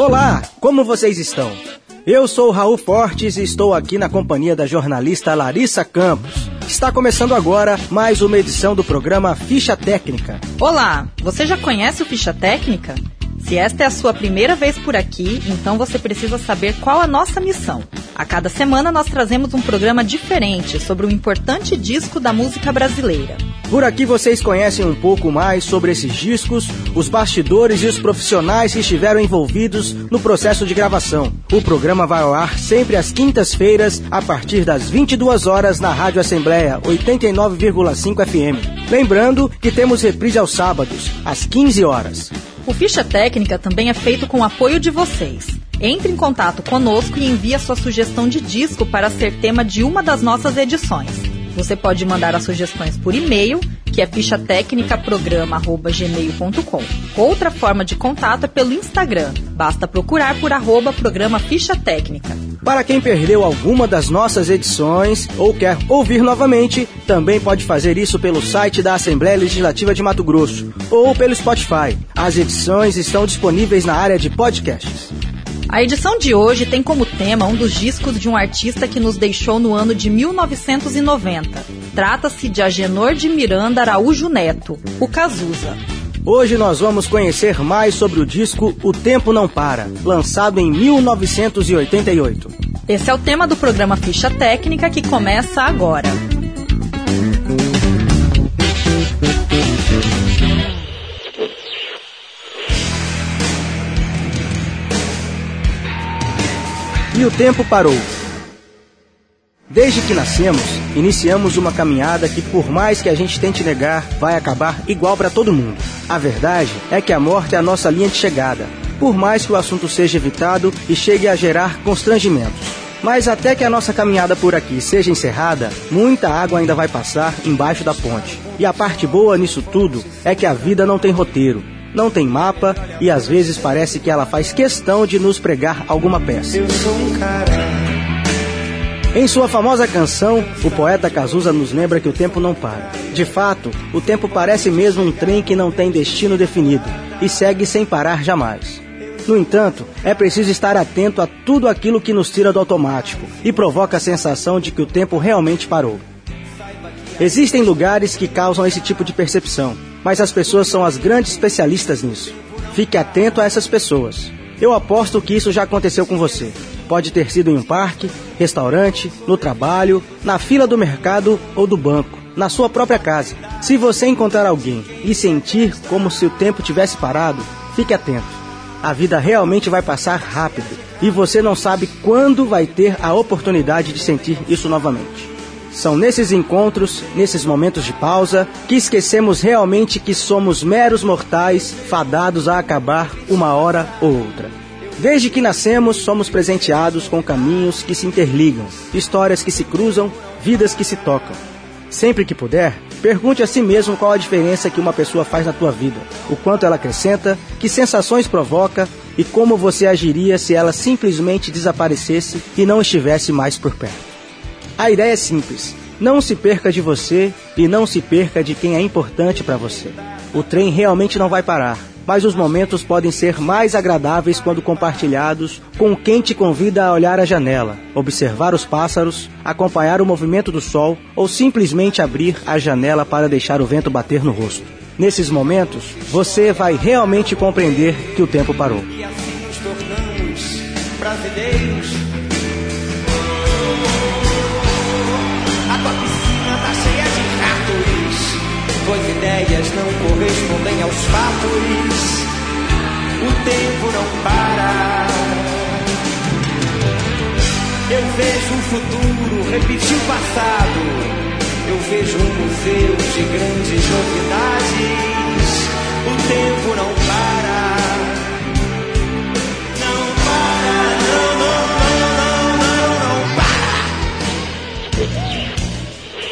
Olá, como vocês estão? Eu sou Raul Fortes e estou aqui na companhia da jornalista Larissa Campos. Está começando agora mais uma edição do programa Ficha Técnica. Olá, você já conhece o Ficha Técnica? Se esta é a sua primeira vez por aqui, então você precisa saber qual a nossa missão. A cada semana nós trazemos um programa diferente sobre um importante disco da música brasileira. Por aqui vocês conhecem um pouco mais sobre esses discos, os bastidores e os profissionais que estiveram envolvidos no processo de gravação. O programa vai ao ar sempre às quintas-feiras, a partir das 22 horas na Rádio Assembleia 89,5 FM. Lembrando que temos reprise aos sábados, às 15 horas. O Ficha Técnica também é feito com o apoio de vocês. Entre em contato conosco e envie a sua sugestão de disco para ser tema de uma das nossas edições. Você pode mandar as sugestões por e-mail, que é fichatecnicaprograma.gmail.com. Outra forma de contato é pelo Instagram. Basta procurar por arroba programa Ficha Técnica. Para quem perdeu alguma das nossas edições ou quer ouvir novamente, também pode fazer isso pelo site da Assembleia Legislativa de Mato Grosso ou pelo Spotify. As edições estão disponíveis na área de podcasts. A edição de hoje tem como tema um dos discos de um artista que nos deixou no ano de 1990. Trata-se de Agenor de Miranda Araújo Neto, o Cazuza. Hoje nós vamos conhecer mais sobre o disco O Tempo Não Para, lançado em 1988. Esse é o tema do programa Ficha Técnica que começa agora. E o tempo parou. Desde que nascemos, iniciamos uma caminhada que, por mais que a gente tente negar, vai acabar igual para todo mundo. A verdade é que a morte é a nossa linha de chegada, por mais que o assunto seja evitado e chegue a gerar constrangimentos. Mas até que a nossa caminhada por aqui seja encerrada, muita água ainda vai passar embaixo da ponte. E a parte boa nisso tudo é que a vida não tem roteiro, não tem mapa e às vezes parece que ela faz questão de nos pregar alguma peça. Em sua famosa canção, o poeta Cazuza nos lembra que o tempo não para. De fato, o tempo parece mesmo um trem que não tem destino definido e segue sem parar jamais. No entanto, é preciso estar atento a tudo aquilo que nos tira do automático e provoca a sensação de que o tempo realmente parou. Existem lugares que causam esse tipo de percepção, mas as pessoas são as grandes especialistas nisso. Fique atento a essas pessoas. Eu aposto que isso já aconteceu com você. Pode ter sido em um parque, restaurante, no trabalho, na fila do mercado ou do banco, na sua própria casa. Se você encontrar alguém e sentir como se o tempo tivesse parado, fique atento. A vida realmente vai passar rápido e você não sabe quando vai ter a oportunidade de sentir isso novamente. São nesses encontros, nesses momentos de pausa, que esquecemos realmente que somos meros mortais fadados a acabar uma hora ou outra. Desde que nascemos, somos presenteados com caminhos que se interligam, histórias que se cruzam, vidas que se tocam. Sempre que puder, pergunte a si mesmo qual a diferença que uma pessoa faz na tua vida, o quanto ela acrescenta, que sensações provoca e como você agiria se ela simplesmente desaparecesse e não estivesse mais por perto. A ideia é simples. Não se perca de você e não se perca de quem é importante para você. O trem realmente não vai parar, mas os momentos podem ser mais agradáveis quando compartilhados com quem te convida a olhar a janela, observar os pássaros, acompanhar o movimento do sol ou simplesmente abrir a janela para deixar o vento bater no rosto. Nesses momentos, você vai realmente compreender que o tempo parou. E assim nos tornamos brasileiros. Correspondem aos fatos. O tempo não para. Eu vejo o futuro repetir o passado. Eu vejo um museu de grandes novidades. O tempo não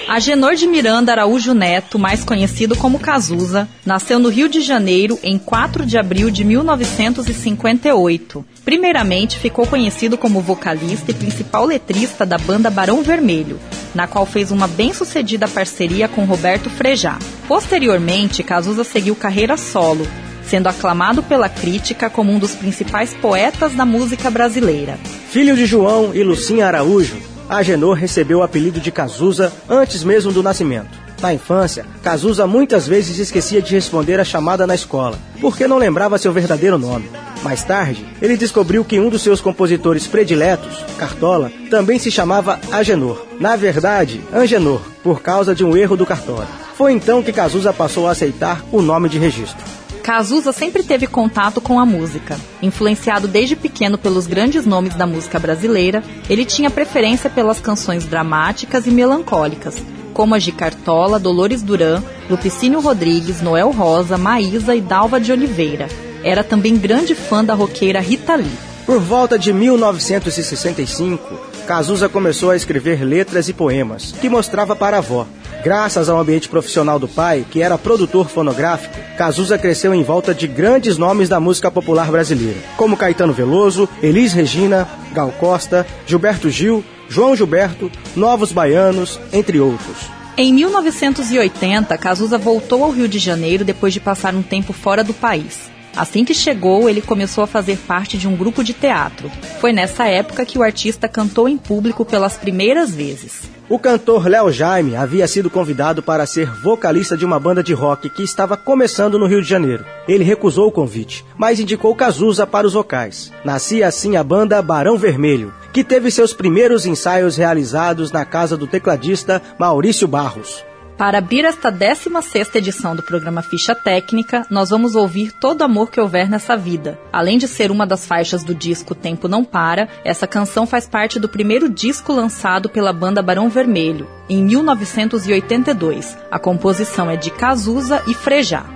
Agenor de Miranda Araújo Neto, mais conhecido como Cazuza, nasceu no Rio de Janeiro em 4 de abril de 1958. Primeiramente, ficou conhecido como vocalista e principal letrista da banda Barão Vermelho, na qual fez uma bem-sucedida parceria com Roberto Frejá. Posteriormente, Cazuza seguiu carreira solo, sendo aclamado pela crítica como um dos principais poetas da música brasileira. Filho de João e Lucinha Araújo, Agenor recebeu o apelido de Cazuza antes mesmo do nascimento. Na infância, Cazuza muitas vezes esquecia de responder a chamada na escola, porque não lembrava seu verdadeiro nome. Mais tarde, ele descobriu que um dos seus compositores prediletos, Cartola, também se chamava Agenor. Na verdade, Angenor, por causa de um erro do Cartola. Foi então que Cazuza passou a aceitar o nome de registro. Cazuza sempre teve contato com a música. Influenciado desde pequeno pelos grandes nomes da música brasileira, ele tinha preferência pelas canções dramáticas e melancólicas, como as de Cartola, Dolores Duran, Lupicínio Rodrigues, Noel Rosa, Maísa e Dalva de Oliveira. Era também grande fã da roqueira Rita Lee. Por volta de 1965, Cazuza começou a escrever letras e poemas, que mostrava para a avó. Graças ao ambiente profissional do pai, que era produtor fonográfico, Cazuza cresceu em volta de grandes nomes da música popular brasileira, como Caetano Veloso, Elis Regina, Gal Costa, Gilberto Gil, João Gilberto, Novos Baianos, entre outros. Em 1980, Cazuza voltou ao Rio de Janeiro depois de passar um tempo fora do país. Assim que chegou, ele começou a fazer parte de um grupo de teatro. Foi nessa época que o artista cantou em público pelas primeiras vezes. O cantor Léo Jaime havia sido convidado para ser vocalista de uma banda de rock que estava começando no Rio de Janeiro. Ele recusou o convite, mas indicou Cazuza para os vocais. Nascia assim a banda Barão Vermelho, que teve seus primeiros ensaios realizados na casa do tecladista Maurício Barros. Para abrir esta 16ª edição do programa Ficha Técnica, nós vamos ouvir Todo Amor Que Houver Nessa Vida. Além de ser uma das faixas do disco Tempo Não Para, essa canção faz parte do primeiro disco lançado pela banda Barão Vermelho, em 1982. A composição é de Cazuza e Frejá.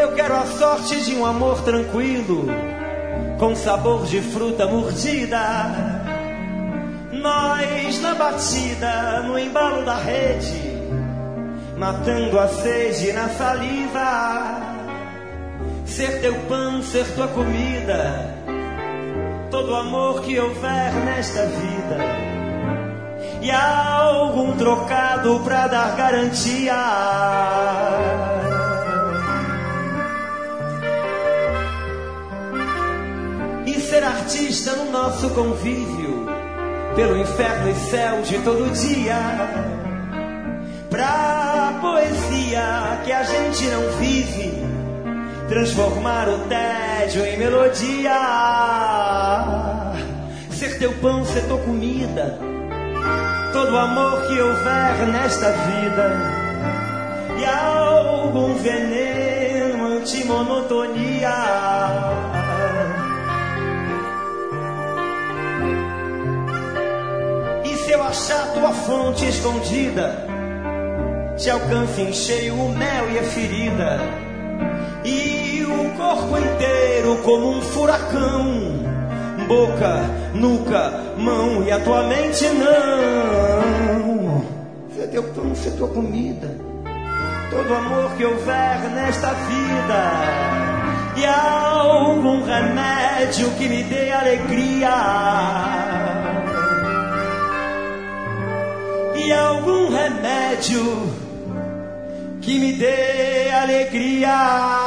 Eu quero a sorte de um amor tranquilo, com sabor de fruta mordida. Nós na batida, no embalo da rede matando a sede na saliva. Ser teu pão, ser tua comida, todo amor que houver nesta vida. E algum trocado pra dar garantia. E ser artista no nosso convívio, pelo inferno e céu de todo dia pra poesia que a gente não vive, transformar o tédio em melodia, ser teu pão, ser tua comida, todo amor que houver nesta vida, e algum veneno antimonotonia. E se eu achar tua fonte escondida, te alcança em cheio o mel e a ferida, e o corpo inteiro como um furacão, boca, nuca, mão e a tua mente não. Vê teu pão, vê tua comida, todo amor que houver nesta vida, e algum remédio que me dê alegria. E algum remédio que me dê alegria.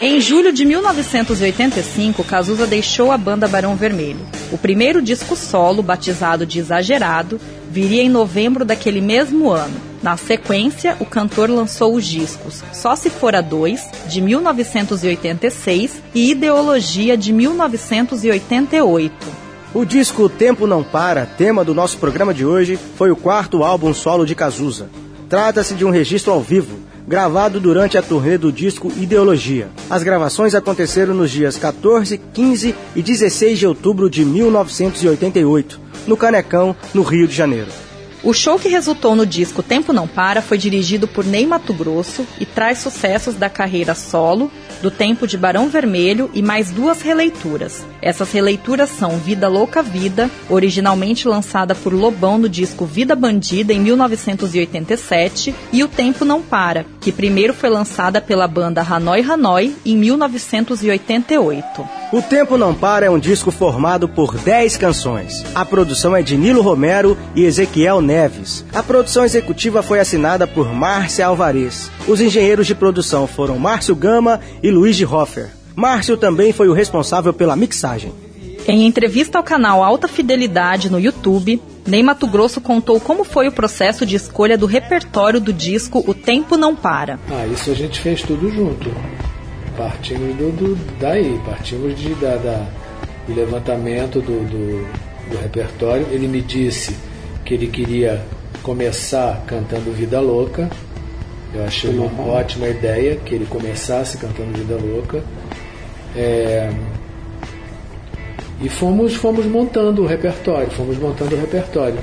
Em julho de 1985, Cazuza deixou a banda Barão Vermelho. O primeiro disco solo, batizado de Exagerado, viria em novembro daquele mesmo ano. Na sequência, o cantor lançou os discos Só Se For a Dois, de 1986, e Ideologia, de 1988. O disco Tempo Não Para, tema do nosso programa de hoje, foi o quarto álbum solo de Cazuza. Trata-se de um registro ao vivo, gravado durante a turnê do disco Ideologia. As gravações aconteceram nos dias 14, 15 e 16 de outubro de 1988, no Canecão, no Rio de Janeiro. O show que resultou no disco Tempo Não Para foi dirigido por Ney Mato Grosso e traz sucessos da carreira solo, do tempo de Barão Vermelho e mais duas releituras. Essas releituras são Vida Louca Vida, originalmente lançada por Lobão no disco Vida Bandida em 1987, e O Tempo Não Para, que primeiro foi lançada pela banda Hanoi Hanoi em 1988. O Tempo Não Para é um disco formado por 10 canções. A produção é de Nilo Romero e Ezequiel Neves. A produção executiva foi assinada por Márcia Alvarez. Os engenheiros de produção foram Márcio Gama e Luiz de Hoffer. Márcio também foi o responsável pela mixagem. Em entrevista ao canal Alta Fidelidade no YouTube, Ney Mato Grosso contou como foi o processo de escolha do repertório do disco O Tempo Não Para. Ah, isso a gente fez tudo junto partimos do, do, daí, partimos de, da, da do levantamento do, do, do repertório. Ele me disse que ele queria começar cantando Vida Louca. Eu achei uma uhum. ótima ideia que ele começasse cantando Vida Louca. É, e fomos, fomos montando o repertório, fomos montando o repertório.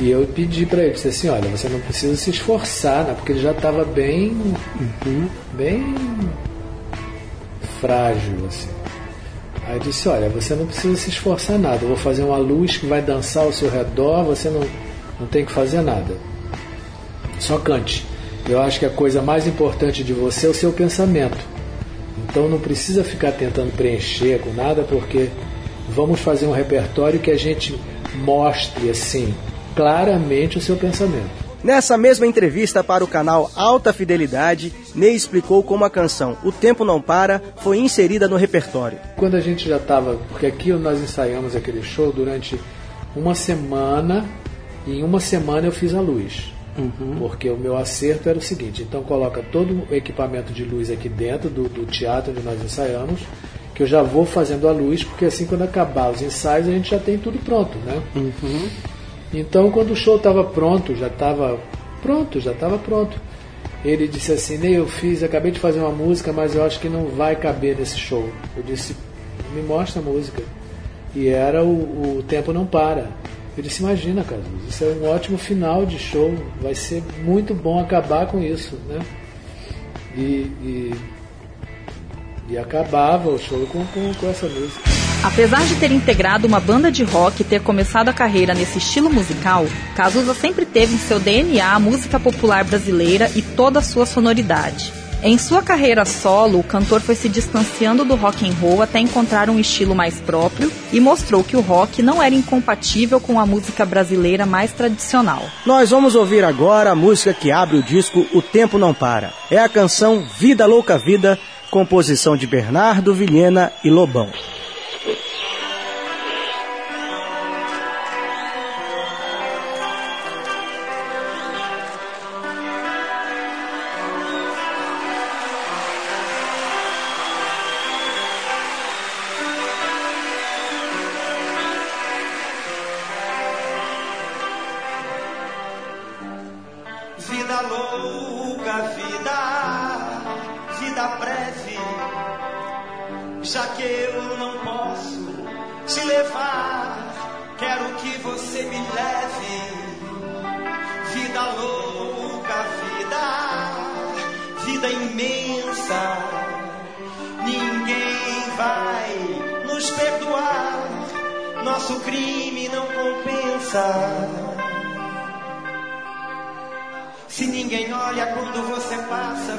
E eu pedi para ele, disse assim, olha, você não precisa se esforçar, né? porque ele já estava bem, uhum. bem frágil, assim. Aí eu disse, olha, você não precisa se esforçar nada, eu vou fazer uma luz que vai dançar ao seu redor, você não, não tem que fazer nada. Só cante. Eu acho que a coisa mais importante de você é o seu pensamento. Então não precisa ficar tentando preencher com nada, porque vamos fazer um repertório que a gente mostre assim claramente o seu pensamento. Nessa mesma entrevista para o canal Alta Fidelidade, Ney explicou como a canção O Tempo Não Para foi inserida no repertório. Quando a gente já estava, porque aqui nós ensaiamos aquele show durante uma semana, e em uma semana eu fiz a luz. Uhum. Porque o meu acerto era o seguinte: então coloca todo o equipamento de luz aqui dentro do, do teatro onde nós ensaiamos, que eu já vou fazendo a luz, porque assim quando acabar os ensaios a gente já tem tudo pronto, né? Uhum. Então, quando o show estava pronto, já estava pronto, já estava pronto. Ele disse assim: Ney, eu fiz, acabei de fazer uma música, mas eu acho que não vai caber nesse show. Eu disse: Me mostra a música. E era o, o Tempo Não Para. Eu disse: Imagina, Carlos, isso é um ótimo final de show. Vai ser muito bom acabar com isso, né? E, e, e acabava o show com, com, com essa música. Apesar de ter integrado uma banda de rock e ter começado a carreira nesse estilo musical, Cazuza sempre teve em seu DNA a música popular brasileira e toda a sua sonoridade. Em sua carreira solo, o cantor foi se distanciando do rock and roll até encontrar um estilo mais próprio e mostrou que o rock não era incompatível com a música brasileira mais tradicional. Nós vamos ouvir agora a música que abre o disco O Tempo Não Para. É a canção Vida Louca Vida, composição de Bernardo Vilhena e Lobão.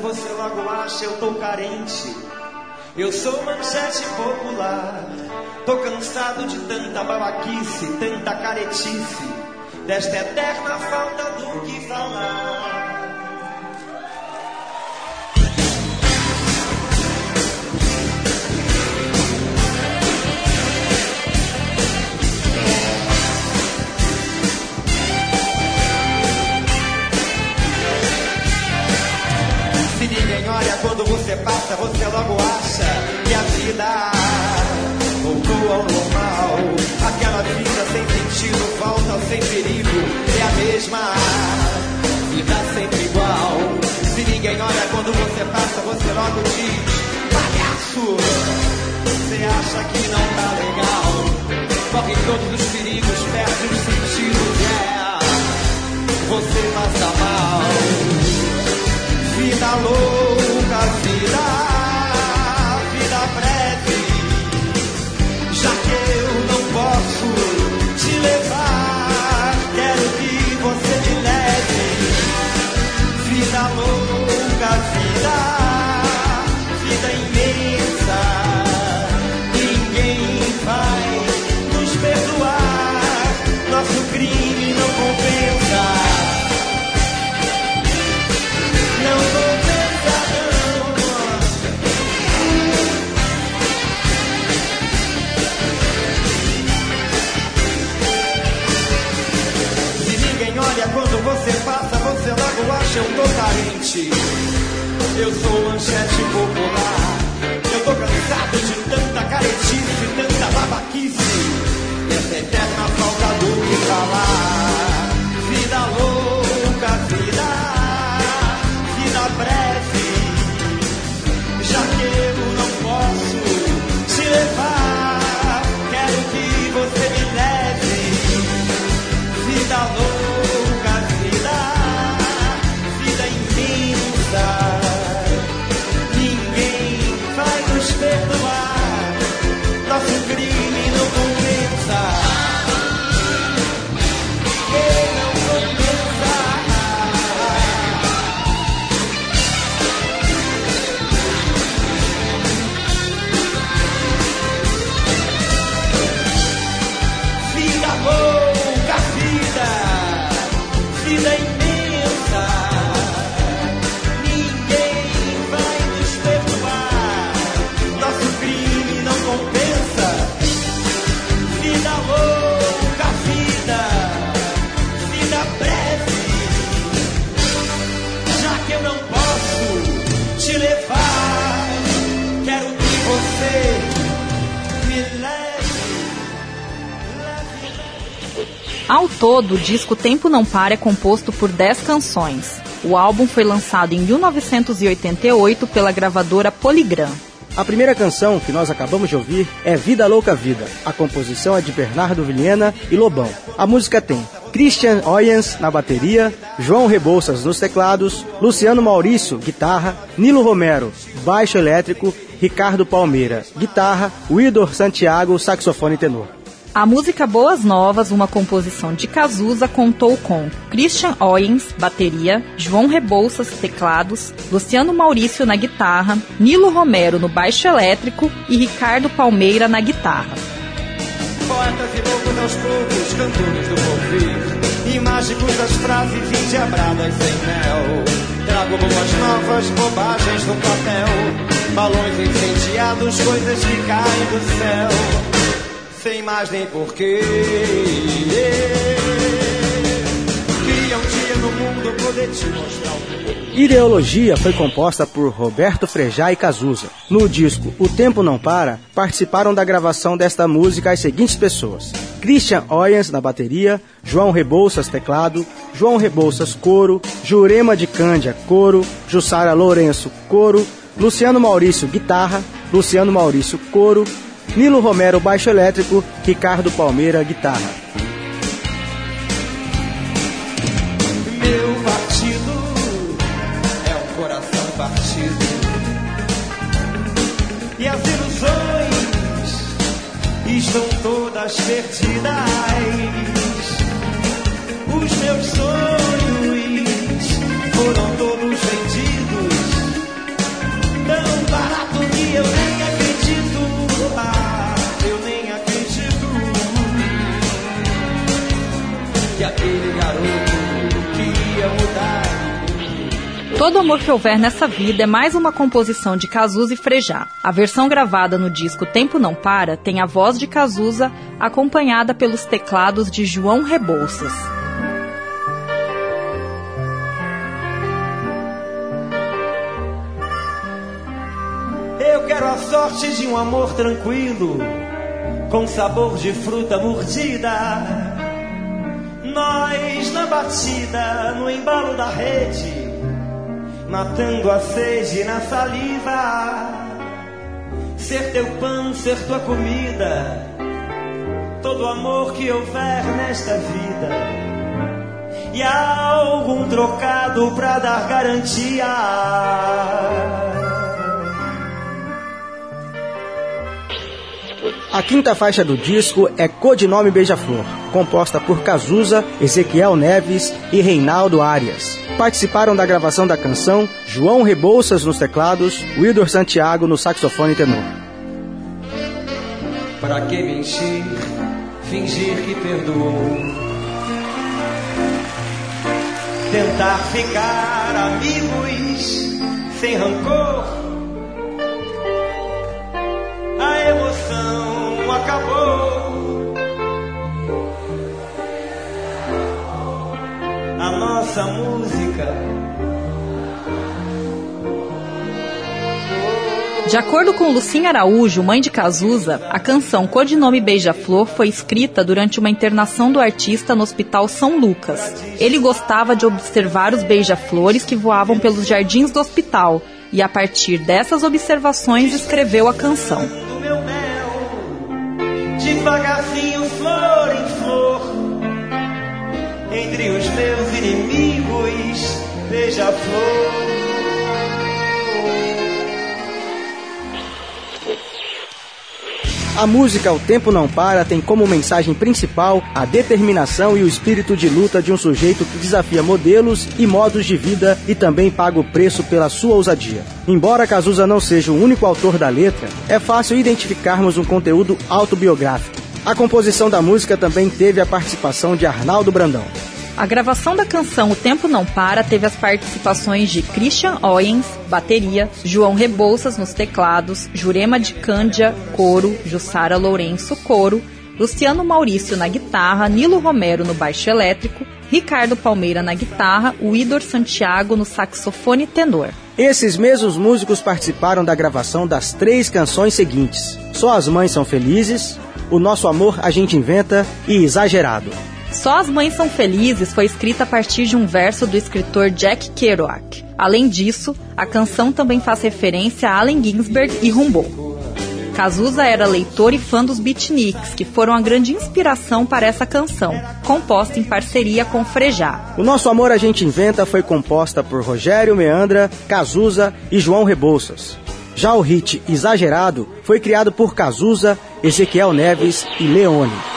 Você logo acha eu tô carente. Eu sou manchete popular. Tô cansado de tanta babaquice, tanta caretice, desta eterna falta do que falar. você passa, você logo acha que a vida voltou ao normal. Aquela vida sem sentido, falta sem perigo, é a mesma vida sempre igual. Se ninguém olha quando você passa, você logo diz: palhaço, você acha que não tá legal. Corre todos os perigos, perde os sentidos, é. Você passa mal, vida louca virar. Todo, o disco Tempo Não Para é composto por 10 canções. O álbum foi lançado em 1988 pela gravadora Polygram. A primeira canção que nós acabamos de ouvir é Vida Louca Vida. A composição é de Bernardo Vilhena e Lobão. A música tem Christian Oyens na bateria, João Rebouças nos teclados, Luciano Maurício, guitarra, Nilo Romero, baixo elétrico, Ricardo Palmeira, guitarra, Widor Santiago, saxofone tenor. A música Boas Novas, uma composição de Cazuza, contou com Christian Oyens, bateria, João Rebouças, teclados, Luciano Maurício na guitarra, Nilo Romero no baixo elétrico e Ricardo Palmeira na guitarra. Poetas e loucos aos poucos, cantores do porvir, mágicos das frases endiabradas em mel. Trago boas novas, bobagens no papel, balões incendiados, coisas que caem do céu sem mais nem porquê. Ideologia foi composta por Roberto Frejá e Cazuza. No disco O Tempo Não Para, participaram da gravação desta música as seguintes pessoas: Christian Oyens na bateria, João Rebouças teclado, João Rebouças coro, Jurema de Cândia coro, Jussara Lourenço coro, Luciano Maurício guitarra, Luciano Maurício coro, Nilo Romero, baixo elétrico, Ricardo Palmeira, guitarra. Meu partido é um coração partido. E as ilusões estão todas perdidas. Os meus sonhos aquele garoto que ia mudar. Todo Amor que Houver Nessa Vida é mais uma composição de Cazuza e Frejá. A versão gravada no disco Tempo Não Para tem a voz de Cazuza acompanhada pelos teclados de João Rebouças. Eu quero a sorte de um amor tranquilo, com sabor de fruta mordida. Nós na batida, no embalo da rede, matando a sede na saliva. Ser teu pão, ser tua comida, todo amor que houver nesta vida. E algum trocado pra dar garantia. A quinta faixa do disco é Codinome Beija-Flor, composta por Cazuza, Ezequiel Neves e Reinaldo Arias. Participaram da gravação da canção João Rebouças nos teclados, Wildor Santiago no saxofone tenor. Para que mentir, fingir que perdoou? Tentar ficar amigos sem rancor. Acabou. A nossa música. De acordo com Lucinha Araújo, mãe de Cazuza, a canção Codinome Beija-Flor foi escrita durante uma internação do artista no Hospital São Lucas. Ele gostava de observar os beija-flores que voavam pelos jardins do hospital e, a partir dessas observações, escreveu a canção. Devagarzinho, flor em flor, entre os meus inimigos, beija-flor. A música O Tempo Não Para tem como mensagem principal a determinação e o espírito de luta de um sujeito que desafia modelos e modos de vida e também paga o preço pela sua ousadia. Embora Cazuza não seja o único autor da letra, é fácil identificarmos um conteúdo autobiográfico. A composição da música também teve a participação de Arnaldo Brandão. A gravação da canção O Tempo Não Para teve as participações de Christian Oyens, bateria, João Rebouças nos teclados, Jurema de Cândia, coro, Jussara Lourenço, coro, Luciano Maurício na guitarra, Nilo Romero no baixo elétrico, Ricardo Palmeira na guitarra, Widor Santiago no saxofone tenor. Esses mesmos músicos participaram da gravação das três canções seguintes: Só as Mães São Felizes, O Nosso Amor a Gente Inventa e Exagerado. Só as Mães São Felizes foi escrita a partir de um verso do escritor Jack Kerouac. Além disso, a canção também faz referência a Allen Ginsberg e Rimbaud. Cazuza era leitor e fã dos beatniks, que foram a grande inspiração para essa canção, composta em parceria com Frejá. O Nosso Amor a Gente Inventa foi composta por Rogério Meandra, Cazuza e João Rebouças. Já o hit Exagerado foi criado por Cazuza, Ezequiel Neves e Leone.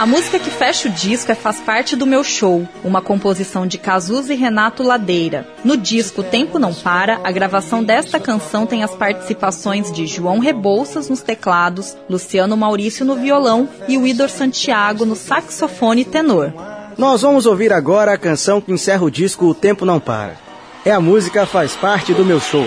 A música que fecha o disco é Faz Parte do Meu Show, uma composição de Cazuza e Renato Ladeira. No disco Tempo Não Para, a gravação desta canção tem as participações de João Rebouças nos teclados, Luciano Maurício no violão e o Idor Santiago no saxofone tenor. Nós vamos ouvir agora a canção que encerra o disco O Tempo Não Para. É a música Faz Parte do Meu Show.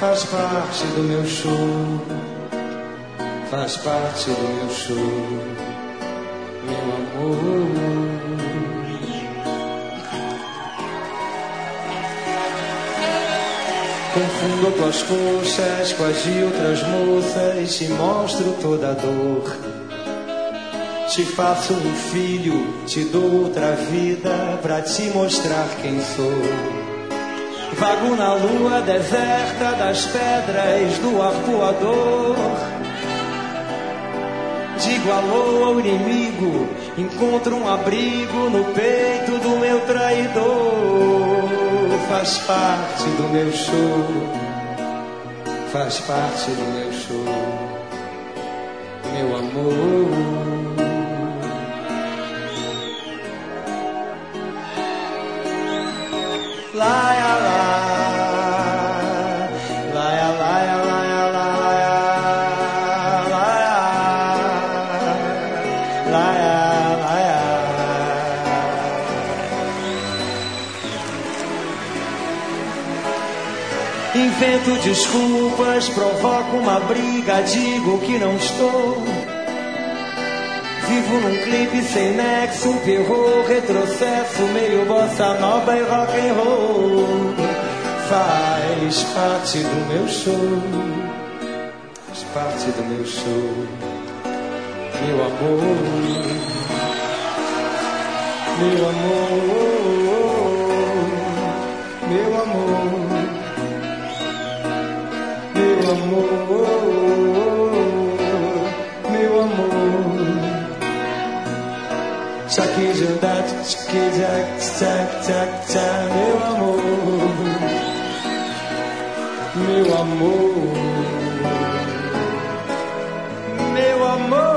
faz parte do meu show, faz parte do meu show, meu amor. Confundo tuas coxas com as de outras moças, te mostro toda a dor. Te faço um filho, te dou outra vida pra te mostrar quem sou. Vago na lua deserta das pedras do arpoador. Digo alô ao inimigo, encontro um abrigo no peito do meu traidor. Faz parte do meu show, faz parte do meu show, meu amor. Invento desculpas, provoco uma briga, digo que não estou. Vivo num clipe sem nexo, terror, retrocesso, meio bossa nova e rock and roll. Faz parte do meu show, faz parte do meu show, meu amor, meu amor, meu amor, meu amor, meu amor. Chucky Judá, Chucky Jack, Jack, Jack, Jack, meu amor, meu amor, meu amor.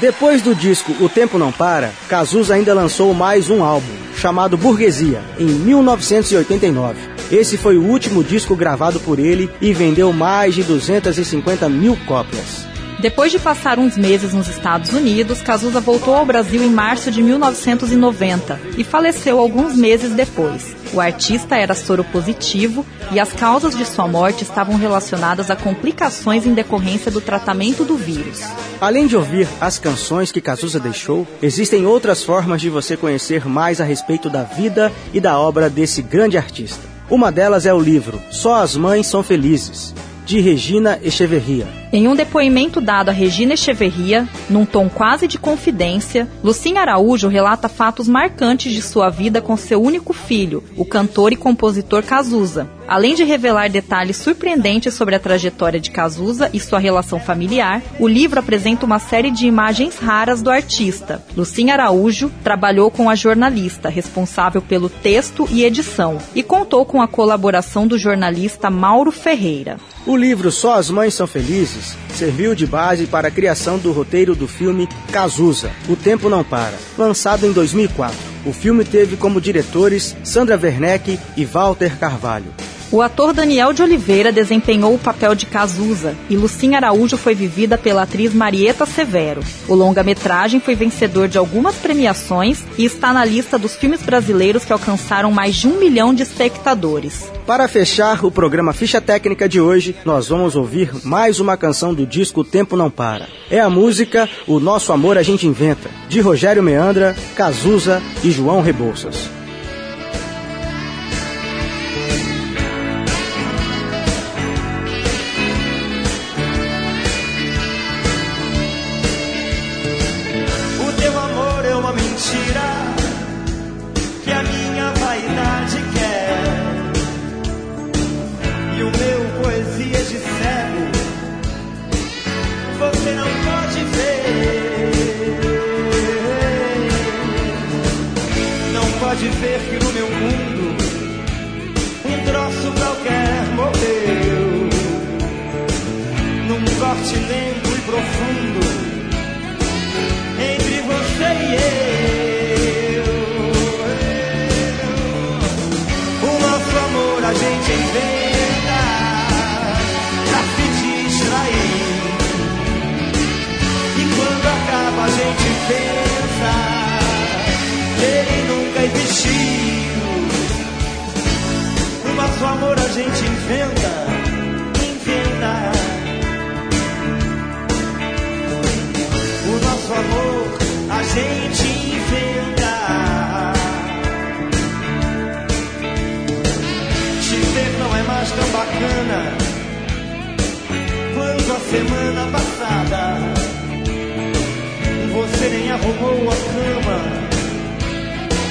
Depois do disco O Tempo Não Para, Cazuza ainda lançou mais um álbum, chamado Burguesia, em 1989. Esse foi o último disco gravado por ele e vendeu mais de 250 mil cópias. Depois de passar uns meses nos Estados Unidos, Cazuza voltou ao Brasil em março de 1990 e faleceu alguns meses depois. O artista era soropositivo e as causas de sua morte estavam relacionadas a complicações em decorrência do tratamento do vírus. Além de ouvir as canções que Cazuza deixou, existem outras formas de você conhecer mais a respeito da vida e da obra desse grande artista. Uma delas é o livro Só as Mães São Felizes, de Regina Echeverria. Em um depoimento dado a Regina Echeverria, num tom quase de confidência, Lucinha Araújo relata fatos marcantes de sua vida com seu único filho, o cantor e compositor Cazuza. Além de revelar detalhes surpreendentes sobre a trajetória de Cazuza e sua relação familiar, o livro apresenta uma série de imagens raras do artista. Lucinha Araújo trabalhou com a jornalista responsável pelo texto e edição e contou com a colaboração do jornalista Mauro Ferreira. O livro Só as Mães São Felizes serviu de base para a criação do roteiro do filme Cazuza, O Tempo Não Para, lançado em 2004. O filme teve como diretores Sandra Werneck e Walter Carvalho. O ator Daniel de Oliveira desempenhou o papel de Cazuza e Lucinha Araújo foi vivida pela atriz Marieta Severo. O longa-metragem foi vencedor de algumas premiações e está na lista dos filmes brasileiros que alcançaram mais de um milhão de espectadores. Para fechar o programa Ficha Técnica de hoje, nós vamos ouvir mais uma canção do disco O Tempo Não Para. É a música O Nosso Amor a Gente Inventa, de Rogério Meandra, Cazuza e João Rebouças. pode ver que no meu mundo um troço qualquer morreu. Num corte lento e profundo entre você e eu. O nosso amor a gente inventa pra se distrair. E quando acaba a gente vê. Ele nunca existiu. O nosso amor a gente inventa, inventa. O nosso amor a gente inventa. Te ver não é mais tão bacana quanto a semana passada. Você nem arrumou a cama.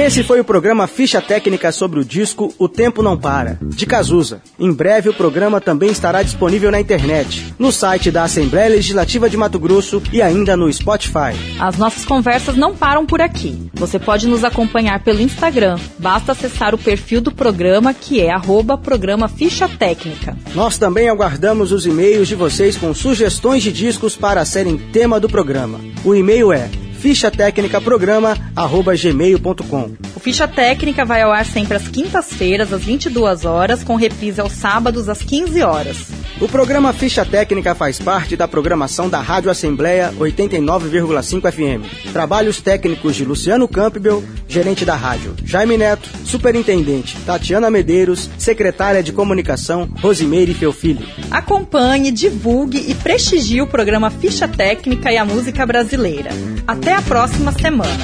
Esse foi o programa Ficha Técnica sobre o disco O Tempo Não Para, de Cazuza. Em breve o programa também estará disponível na internet, no site da Assembleia Legislativa de Mato Grosso e ainda no Spotify. As nossas conversas não param por aqui. Você pode nos acompanhar pelo Instagram. Basta acessar o perfil do programa que é arroba programa Ficha Técnica. Nós também aguardamos os e-mails de vocês com sugestões de discos para serem tema do programa. O e-mail é fichatecnicaprograma@gmail.com. O Ficha Técnica vai ao ar sempre às quintas-feiras às 22 horas, com reprise aos sábados às 15 horas. O programa Ficha Técnica faz parte da programação da Rádio Assembleia 89,5 FM. Trabalhos técnicos de Luciano Campbell, gerente da rádio, Jaime Neto, superintendente Tatiana Medeiros, secretária de comunicação Rosimeire Felfilho. Acompanhe, divulgue e prestigie o programa Ficha Técnica e a música brasileira. Até a próxima semana.